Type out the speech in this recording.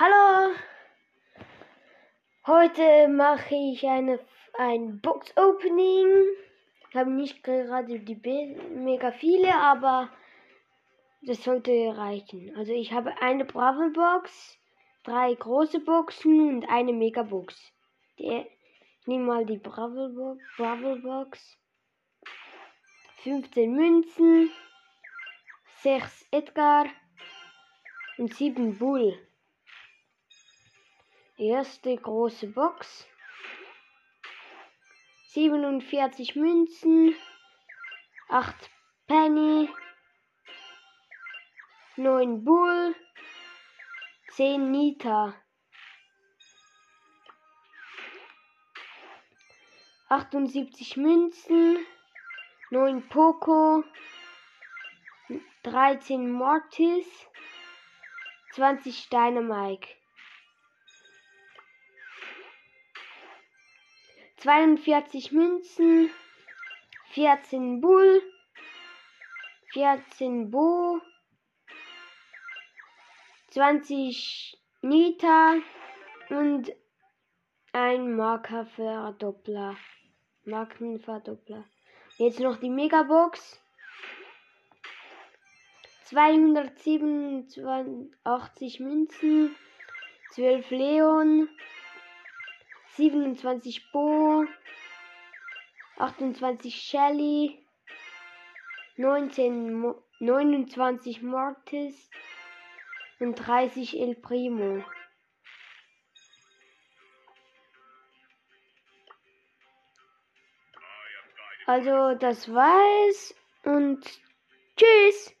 Hallo! Heute mache ich eine, ein Box-Opening. Ich habe nicht gerade die Be mega viele, aber das sollte reichen. Also ich habe eine Bravo Box, drei große Boxen und eine Mega Box. Die, ich nehme mal die Bravo Box, Bravo Box. 15 Münzen, 6 Edgar und 7 Bull. Erste große Box. 47 Münzen. 8 Penny. 9 Bull. 10 Nita. 78 Münzen. 9 Poco. 13 Mortis. 20 Dynamike. 42 Münzen, 14 Bull, 14 Bo, 20 Nita und ein Markerverdoppler. Markenverdoppler. Jetzt noch die Megabox. 287 Münzen, 12 Leon, 27 Bo, 28 Shelly, 19, Mo 29 Mortis und 30 El Primo. Also das war's und tschüss.